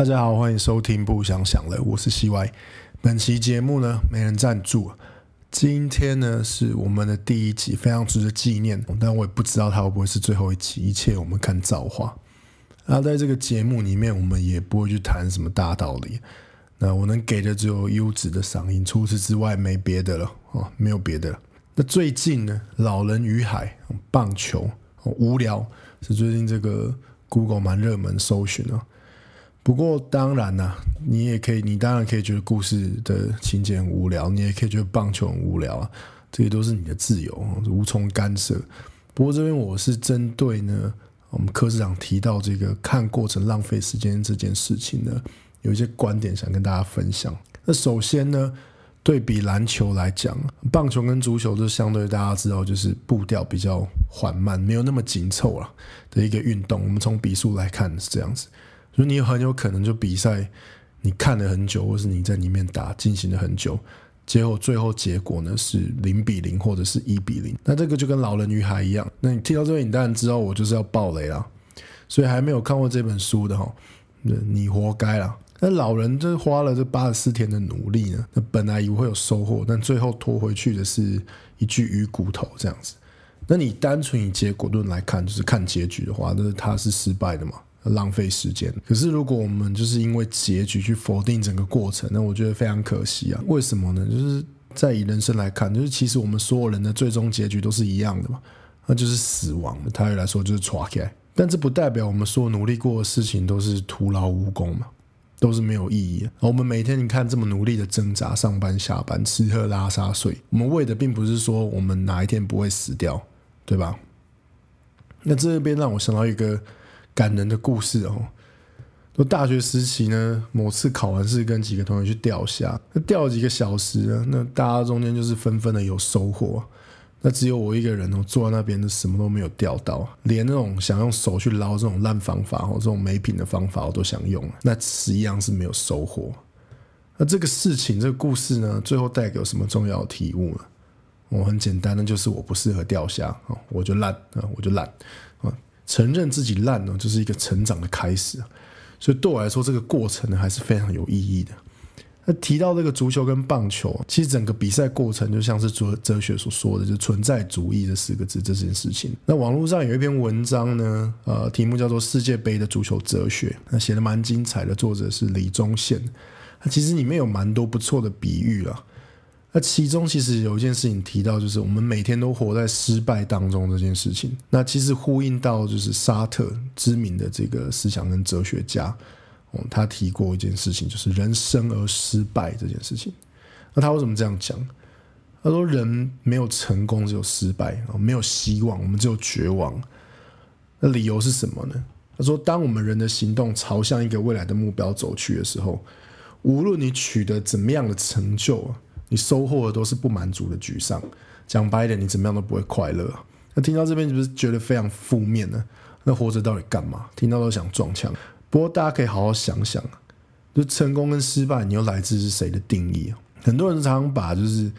大家好，欢迎收听不想想了，我是西 Y。本期节目呢，没人赞助。今天呢，是我们的第一集，非常值得纪念。但我也不知道它会不会是最后一集，一切我们看造化。那在这个节目里面，我们也不会去谈什么大道理。那我能给的只有优质的嗓音，除此之外没别的了哦，没有别的了。那最近呢，《老人与海》棒球无聊是最近这个 Google 蛮热门搜寻啊。不过当然啦，你也可以，你当然可以觉得故事的情节很无聊，你也可以觉得棒球很无聊啊，这些都是你的自由，无从干涉。不过这边我是针对呢，我们柯市长提到这个看过程浪费时间这件事情呢，有一些观点想跟大家分享。那首先呢，对比篮球来讲，棒球跟足球就相对大家知道，就是步调比较缓慢，没有那么紧凑了的一个运动。我们从比数来看是这样子。就你很有可能就比赛，你看了很久，或是你在里面打进行了很久，结果最后结果呢是零比零或者是一比零。那这个就跟老人女孩一样。那你听到这边，你当然知道我就是要爆雷啦。所以还没有看过这本书的哈，你活该啦。那老人这花了这八十四天的努力呢，那本来以为会有收获，但最后拖回去的是一具鱼骨头这样子。那你单纯以结果论来看，就是看结局的话，那他是失败的嘛？浪费时间。可是如果我们就是因为结局去否定整个过程，那我觉得非常可惜啊。为什么呢？就是在以人生来看，就是其实我们所有人的最终结局都是一样的嘛，那就是死亡。他来说就是抓起来，但这不代表我们所有努力过的事情都是徒劳无功嘛，都是没有意义。我们每天你看这么努力的挣扎，上班下班，吃喝拉撒睡，我们为的并不是说我们哪一天不会死掉，对吧？那这边让我想到一个。感人的故事哦，说大学时期呢，某次考完试跟几个同学去钓虾，那钓了几个小时呢，那大家中间就是纷纷的有收获，那只有我一个人哦，坐在那边就什么都没有钓到，连那种想用手去捞这种烂方法哦，这种没品的方法我都想用，那实际上是没有收获。那这个事情，这个故事呢，最后带给我什么重要的体悟呢？我很简单的，就是我不适合钓虾啊，我就烂啊，我就烂啊。承认自己烂呢，就是一个成长的开始，所以对我来说，这个过程呢还是非常有意义的。那提到这个足球跟棒球，其实整个比赛过程就像是哲哲学所说的，就存在主义这四个字这件事情。那网络上有一篇文章呢，呃，题目叫做《世界杯的足球哲学》，那写的蛮精彩的，作者是李宗宪。那其实里面有蛮多不错的比喻啊。那其中其实有一件事情提到，就是我们每天都活在失败当中这件事情。那其实呼应到就是沙特知名的这个思想跟哲学家，哦，他提过一件事情，就是人生而失败这件事情。那他为什么这样讲？他说人没有成功，只有失败啊，没有希望，我们只有绝望。那理由是什么呢？他说，当我们人的行动朝向一个未来的目标走去的时候，无论你取得怎么样的成就。你收获的都是不满足的沮丧，讲白一点，你怎么样都不会快乐。那听到这边是不是觉得非常负面呢？那活着到底干嘛？听到都想撞墙。不过大家可以好好想想，就成功跟失败，你又来自是谁的定义？很多人常常把就是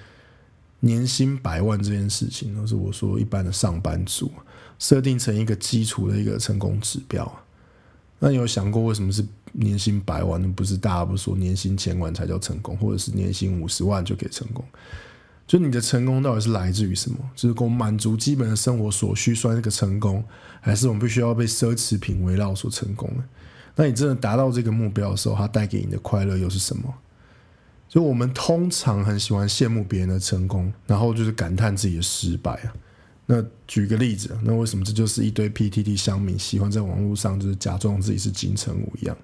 年薪百万这件事情，都是我说一般的上班族，设定成一个基础的一个成功指标。那你有想过为什么是？年薪百万，那不是大家不说年薪千万才叫成功，或者是年薪五十万就可以成功？就你的成功到底是来自于什么？就是够满足基本的生活所需算是个成功，还是我们必须要被奢侈品围绕所成功呢？那你真的达到这个目标的时候，它带给你的快乐又是什么？就我们通常很喜欢羡慕别人的成功，然后就是感叹自己的失败啊。那举个例子，那为什么这就是一堆 PTT 乡民喜欢在网络上就是假装自己是金城武一样？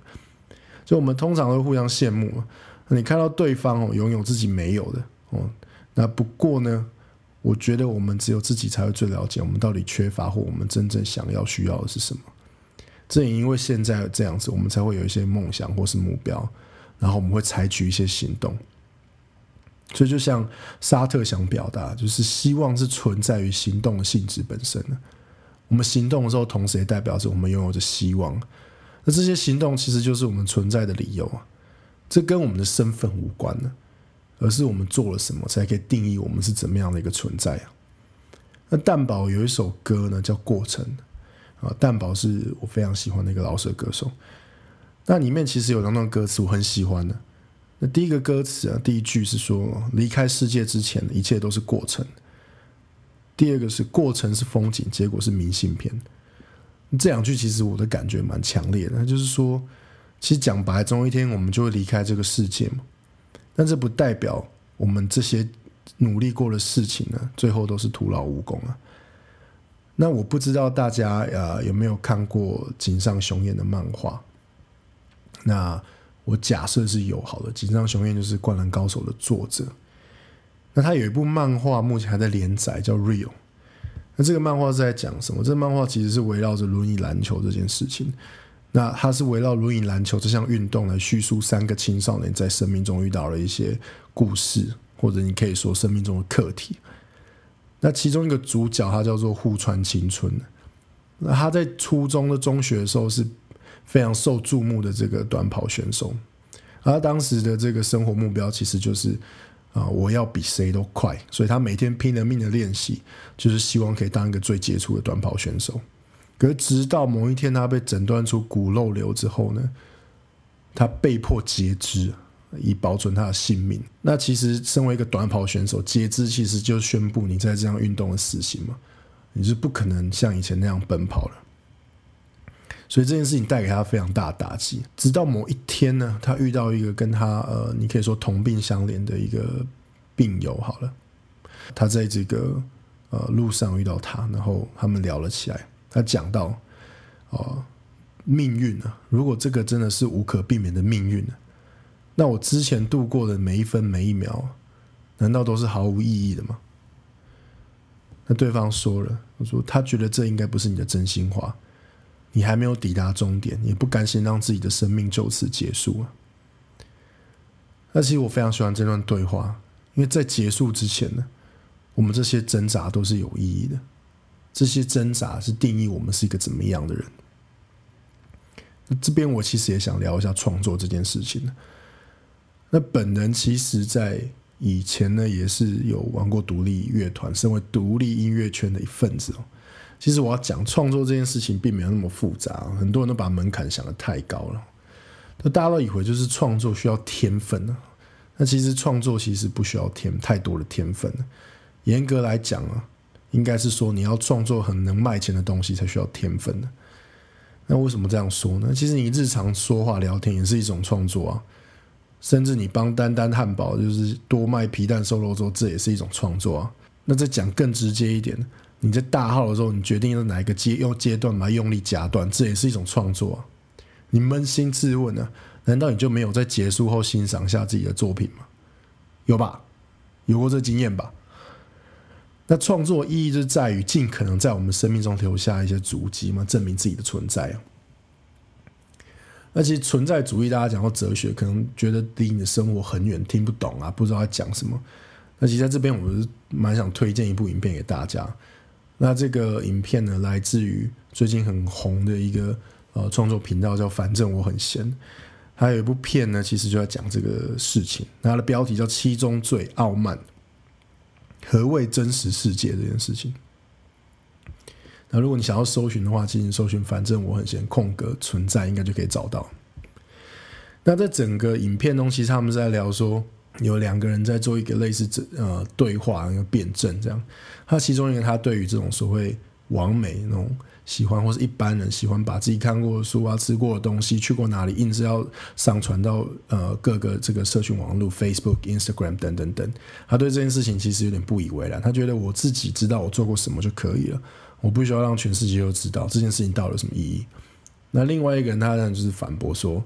就我们通常会互相羡慕啊。你看到对方哦拥有自己没有的哦，那不过呢，我觉得我们只有自己才会最了解我们到底缺乏或我们真正想要需要的是什么。正因为现在这样子，我们才会有一些梦想或是目标，然后我们会采取一些行动。所以，就像沙特想表达，就是希望是存在于行动的性质本身的。我们行动的时候，同时也代表着我们拥有着希望。那这些行动其实就是我们存在的理由啊。这跟我们的身份无关呢，而是我们做了什么才可以定义我们是怎么样的一个存在啊。那蛋宝有一首歌呢，叫《过程》啊。蛋宝是我非常喜欢的一个老舍歌手。那里面其实有两段歌词我很喜欢的。那第一个歌词啊，第一句是说离开世界之前，一切都是过程。第二个是过程是风景，结果是明信片。这两句其实我的感觉蛮强烈的，就是说，其实讲白，总有一天我们就会离开这个世界嘛。但这不代表我们这些努力过的事情呢，最后都是徒劳无功啊。那我不知道大家呃有没有看过井上雄彦的漫画？那我假设是有好的。井上雄彦就是《灌篮高手》的作者。那他有一部漫画，目前还在连载，叫《Real》。那这个漫画是在讲什么？这个漫画其实是围绕着轮椅篮球这件事情。那它是围绕轮椅篮球这项运动来叙述三个青少年在生命中遇到了一些故事，或者你可以说生命中的课题。那其中一个主角他叫做户川青春。那他在初中的中学的时候是非常受注目的这个短跑选手，而他当时的这个生活目标其实就是。啊！我要比谁都快，所以他每天拼了命的练习，就是希望可以当一个最杰出的短跑选手。可是直到某一天，他被诊断出骨肉瘤之后呢，他被迫截肢，以保存他的性命。那其实身为一个短跑选手，截肢其实就是宣布你在这样运动的死刑嘛，你是不可能像以前那样奔跑了。所以这件事情带给他非常大的打击。直到某一天呢，他遇到一个跟他呃，你可以说同病相怜的一个病友。好了，他在这个呃路上遇到他，然后他们聊了起来。他讲到哦，命运啊，如果这个真的是无可避免的命运呢，那我之前度过的每一分每一秒，难道都是毫无意义的吗？那对方说了，我说他觉得这应该不是你的真心话。你还没有抵达终点，也不甘心让自己的生命就此结束啊！那其实我非常喜欢这段对话，因为在结束之前呢，我们这些挣扎都是有意义的。这些挣扎是定义我们是一个怎么样的人。那这边我其实也想聊一下创作这件事情呢。那本人其实，在以前呢，也是有玩过独立乐团，身为独立音乐圈的一份子哦。其实我要讲创作这件事情并没有那么复杂，很多人都把门槛想的太高了。那大家都以为就是创作需要天分呢，那其实创作其实不需要天太多的天分。严格来讲啊，应该是说你要创作很能卖钱的东西才需要天分的。那为什么这样说呢？其实你日常说话聊天也是一种创作啊，甚至你帮丹丹汉堡就是多卖皮蛋瘦肉粥，这也是一种创作啊。那再讲更直接一点。你在大号的时候，你决定用哪一个阶用阶段把它用力夹断，这也是一种创作。你扪心自问呢？难道你就没有在结束后欣赏一下自己的作品吗？有吧？有过这经验吧？那创作意义就在于尽可能在我们生命中留下一些足迹嘛，证明自己的存在啊。那其实存在主义，大家讲到哲学，可能觉得离你的生活很远，听不懂啊，不知道在讲什么。那其实在这边，我是蛮想推荐一部影片给大家。那这个影片呢，来自于最近很红的一个呃创作频道，叫“反正我很闲”。还有一部片呢，其实就在讲这个事情。它的标题叫《七宗罪：傲慢》，何谓真实世界这件事情。那如果你想要搜寻的话，进行搜寻“反正我很闲”空格存在，应该就可以找到。那在整个影片中，其实他们是在聊说。有两个人在做一个类似这呃对话，一个辩证这样。他其中一个他对于这种所谓完美那种喜欢，或是一般人喜欢把自己看过的书啊、吃过的东西、去过哪里，硬是要上传到呃各个这个社群网络，Facebook、Instagram 等等等。他对这件事情其实有点不以为然，他觉得我自己知道我做过什么就可以了，我不需要让全世界都知道这件事情到底有什么意义。那另外一个人他呢就是反驳说，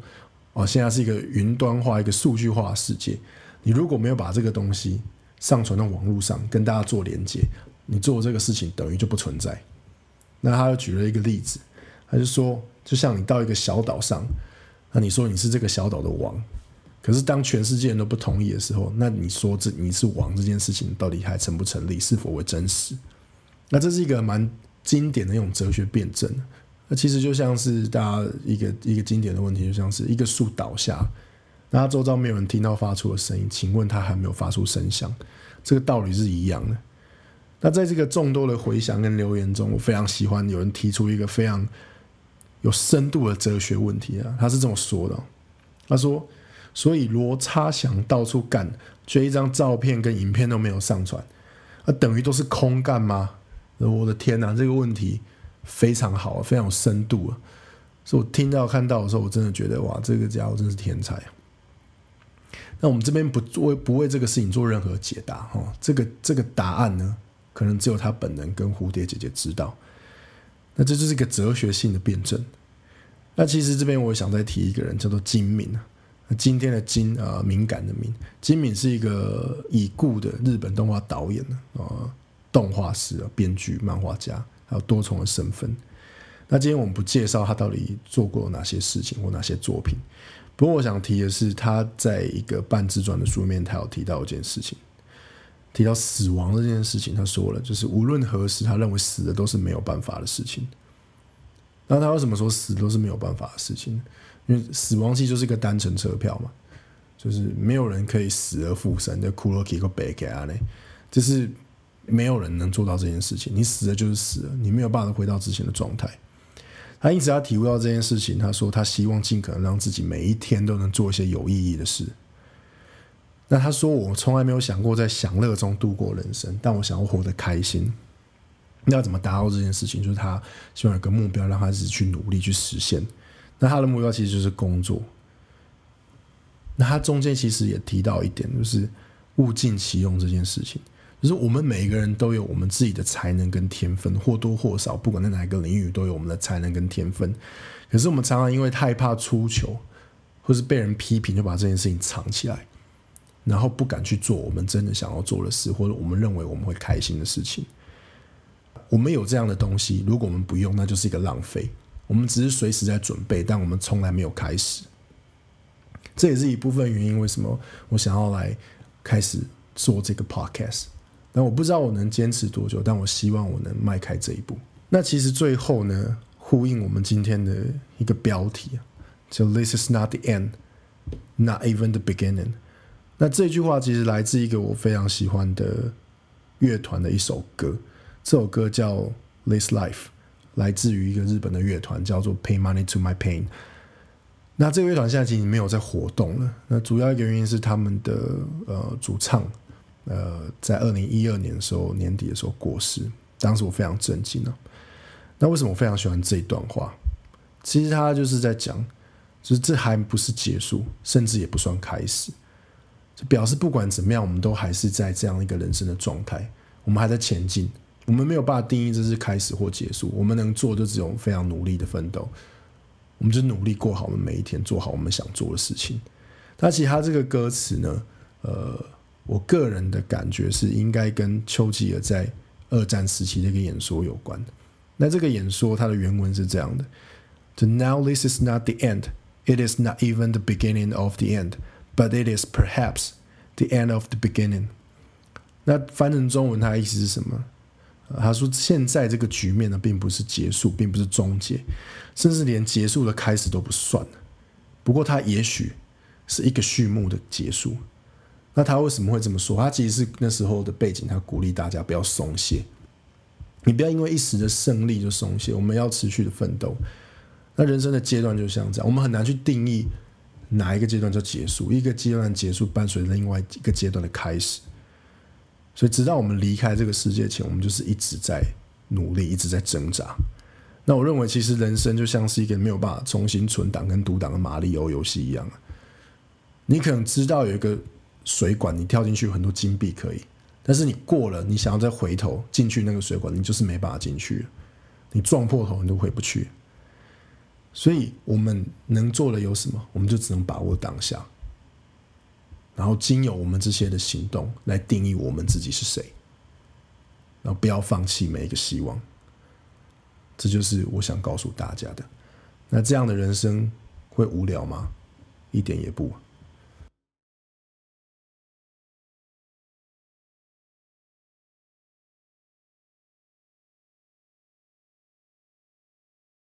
哦，现在是一个云端化、一个数据化的世界。你如果没有把这个东西上传到网络上，跟大家做连接，你做这个事情等于就不存在。那他又举了一个例子，他就说，就像你到一个小岛上，那你说你是这个小岛的王，可是当全世界人都不同意的时候，那你说这你是王这件事情到底还成不成立，是否为真实？那这是一个蛮经典的一种哲学辩证。那其实就像是大家一个一个经典的问题，就像是一个树倒下。那周遭没有人听到发出的声音，请问他还没有发出声响，这个道理是一样的。那在这个众多的回响跟留言中，我非常喜欢有人提出一个非常有深度的哲学问题啊。他是这么说的，他说：“所以罗差想到处干，却一张照片跟影片都没有上传，那等于都是空干吗？”我的天哪，这个问题非常好，非常有深度啊！所以我听到看到的时候，我真的觉得哇，这个家伙真是天才。那我们这边不做不为这个事情做任何解答哈，这个这个答案呢，可能只有他本人跟蝴蝶姐姐知道。那这就是一个哲学性的辩证。那其实这边我想再提一个人，叫做金敏啊。今天的金啊，敏感的敏，金敏是一个已故的日本动画导演啊。动画师啊，编剧、漫画家，还有多重的身份。那今天我们不介绍他到底做过哪些事情或哪些作品。不过我想提的是，他在一个半自传的书面，他有提到一件事情，提到死亡这件事情。他说了，就是无论何时，他认为死的都是没有办法的事情。那他为什么说死都是没有办法的事情？因为死亡期就是一个单程车票嘛，就是没有人可以死而复生。的骷髅皮个背给啊嘞，就是。没有人能做到这件事情，你死了就是死了，你没有办法回到之前的状态。他因此他体悟到这件事情，他说他希望尽可能让自己每一天都能做一些有意义的事。那他说我从来没有想过在享乐中度过人生，但我想要活得开心。那要怎么达到这件事情？就是他希望有个目标，让他自己去努力去实现。那他的目标其实就是工作。那他中间其实也提到一点，就是物尽其用这件事情。就是我们每一个人都有我们自己的才能跟天分，或多或少，不管在哪一个领域，都有我们的才能跟天分。可是我们常常因为害怕出糗，或是被人批评，就把这件事情藏起来，然后不敢去做我们真的想要做的事，或者我们认为我们会开心的事情。我们有这样的东西，如果我们不用，那就是一个浪费。我们只是随时在准备，但我们从来没有开始。这也是一部分原因，为什么我想要来开始做这个 podcast。但我不知道我能坚持多久，但我希望我能迈开这一步。那其实最后呢，呼应我们今天的一个标题啊，就 "This is not the end, not even the beginning"。那这句话其实来自一个我非常喜欢的乐团的一首歌，这首歌叫《This Life》，来自于一个日本的乐团，叫做 "Pay Money to My Pain"。那这个乐团现在其实没有在活动了。那主要一个原因是他们的呃主唱。呃，在二零一二年的时候，年底的时候过世，当时我非常震惊啊。那为什么我非常喜欢这一段话？其实他就是在讲，就是这还不是结束，甚至也不算开始，就表示不管怎么样，我们都还是在这样一个人生的状态，我们还在前进，我们没有办法定义这是开始或结束，我们能做就只有非常努力的奋斗，我们就努力过好我们每一天，做好我们想做的事情。那其实他这个歌词呢，呃。我个人的感觉是，应该跟丘吉尔在二战时期的一个演说有关。那这个演说它的原文是这样的：“To now this is not the end, it is not even the beginning of the end, but it is perhaps the end of the beginning。”那翻成中文，它的意思是什么？他说：“现在这个局面呢，并不是结束，并不是终结，甚至连结束的开始都不算。不过，它也许是一个序幕的结束。”那他为什么会这么说？他其实是那时候的背景，他鼓励大家不要松懈，你不要因为一时的胜利就松懈，我们要持续的奋斗。那人生的阶段就像这样，我们很难去定义哪一个阶段就结束，一个阶段结束伴随着另外一个阶段的开始。所以，直到我们离开这个世界前，我们就是一直在努力，一直在挣扎。那我认为，其实人生就像是一个没有办法重新存档跟读档的马里奥游戏一样你可能知道有一个。水管，你跳进去很多金币可以，但是你过了，你想要再回头进去那个水管，你就是没办法进去，你撞破头你都回不去。所以我们能做的有什么？我们就只能把握当下，然后经由我们这些的行动来定义我们自己是谁，然后不要放弃每一个希望。这就是我想告诉大家的。那这样的人生会无聊吗？一点也不。